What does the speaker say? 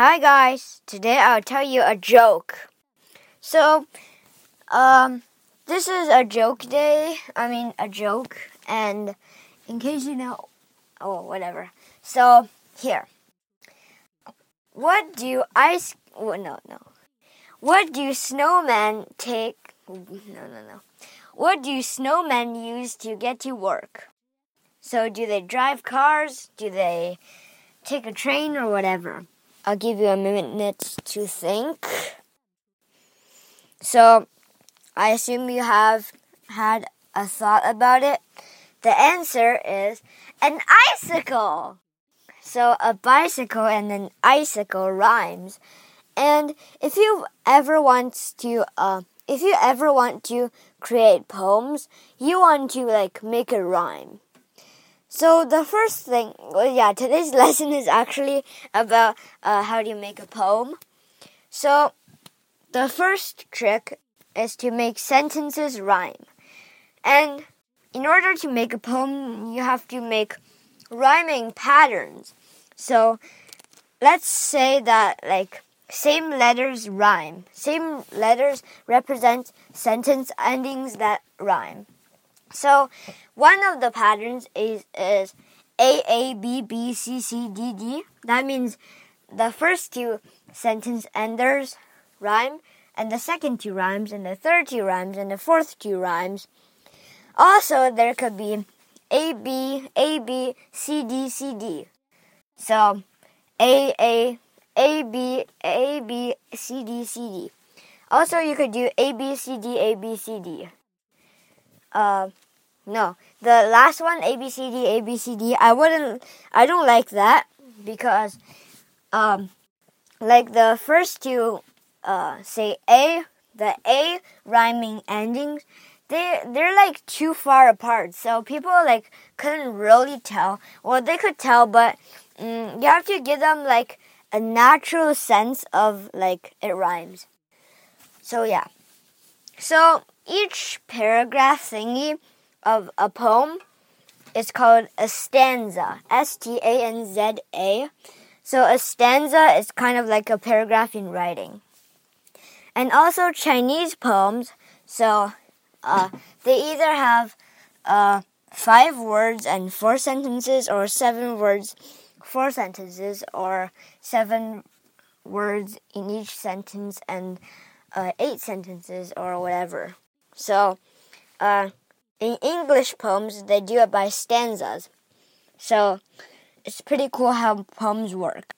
Hi guys, today I'll tell you a joke. So, um, this is a joke day. I mean, a joke, and in case you know, oh, whatever. So, here. What do ice, oh, no, no. What do snowmen take, no, no, no. What do snowmen use to get to work? So, do they drive cars? Do they take a train or whatever? I'll give you a minute to think. So, I assume you have had a thought about it. The answer is an icicle. So, a bicycle and an icicle rhymes. And if you ever want to, uh, if you ever want to create poems, you want to like make a rhyme. So the first thing, well, yeah, today's lesson is actually about uh, how do you make a poem. So the first trick is to make sentences rhyme. And in order to make a poem, you have to make rhyming patterns. So let's say that like same letters rhyme. Same letters represent sentence endings that rhyme. So one of the patterns is, is A A B B C C D D. That means the first two sentence enders rhyme, and the second two rhymes, and the third two rhymes, and the fourth two rhymes. Also, there could be A B A B C D C D. So A A A B A B C D C D. Also, you could do A B C D A B C D. Uh, no, the last one, A B C D A B C D. I wouldn't. I don't like that because, um, like the first two, uh, say A, the A rhyming endings. They they're like too far apart, so people like couldn't really tell. Well, they could tell, but um, you have to give them like a natural sense of like it rhymes. So yeah. So each paragraph thingy of a poem is called a stanza. S T A N Z A. So a stanza is kind of like a paragraph in writing. And also Chinese poems, so uh, they either have uh, five words and four sentences, or seven words, four sentences, or seven words in each sentence and uh, eight sentences, or whatever. So, uh, in English poems, they do it by stanzas. So, it's pretty cool how poems work.